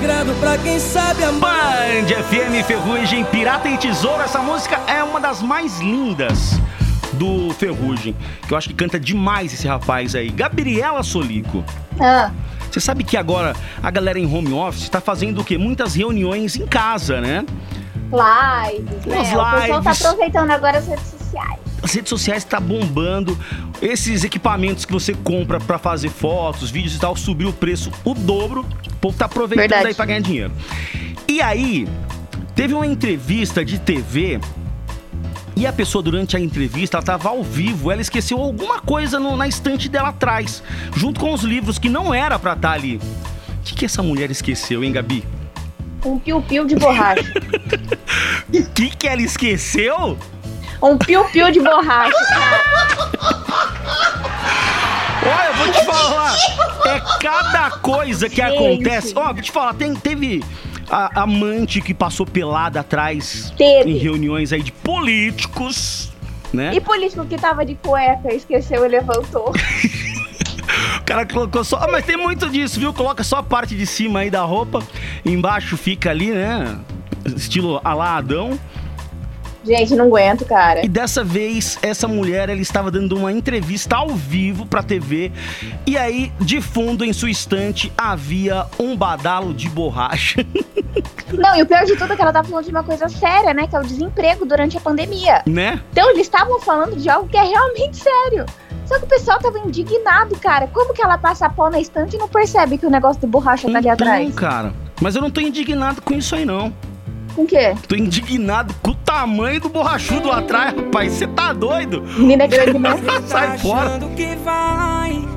sagrado pra quem sabe amar. Band FM Ferrugem, Pirata e Tesouro. Essa música é uma das mais lindas do Ferrugem. Que eu acho que canta demais esse rapaz aí. Gabriela Solico. Ah, Você sabe que agora a galera em home office tá fazendo o quê? Muitas reuniões em casa, né? lives, né? Umas O pessoal tá lives. aproveitando agora as redes sociais. As redes sociais tá bombando. Esses equipamentos que você compra pra fazer fotos, vídeos e tal, subiu o preço o dobro. O povo tá aproveitando Verdade. aí pra ganhar dinheiro. E aí, teve uma entrevista de TV e a pessoa, durante a entrevista, ela tava ao vivo, ela esqueceu alguma coisa no- na estante dela atrás, junto com os livros que não era pra estar ali. O que, que essa mulher esqueceu, hein, Gabi? Um piu-piu de borracha. O que, que ela esqueceu? um piu-piu de borracha. cada coisa que Gente. acontece. Ó, vou te falar, tem, teve a amante que passou pelada atrás Teve. em reuniões aí de políticos, né? E político que tava de cueca, esqueceu e levantou. O cara colocou só. Ah, mas tem muito disso, viu? Coloca só a parte de cima aí da roupa, embaixo fica ali, né? Estilo alá Adão. Gente, não aguento, cara. E dessa vez, essa mulher, ela estava dando uma entrevista ao vivo pra TV. E aí, de fundo, em sua estante, havia um badalo de borracha. Não, e o pior de tudo é que ela tá falando de uma coisa séria, né? Que é o desemprego durante a pandemia. né? Então eles estavam falando de algo que é realmente sério. Só que o pessoal tava indignado, cara. Como que ela passa pau na estante e não percebe que o negócio de borracha tá ali atrás? Então, cara. Mas eu não tô indignado com isso aí, não. Com o quê? Tô indignado com o tamanho do borrachudo lá atrás, rapaz. Você tá doido? Menina é grande, né? Sai fora. que vai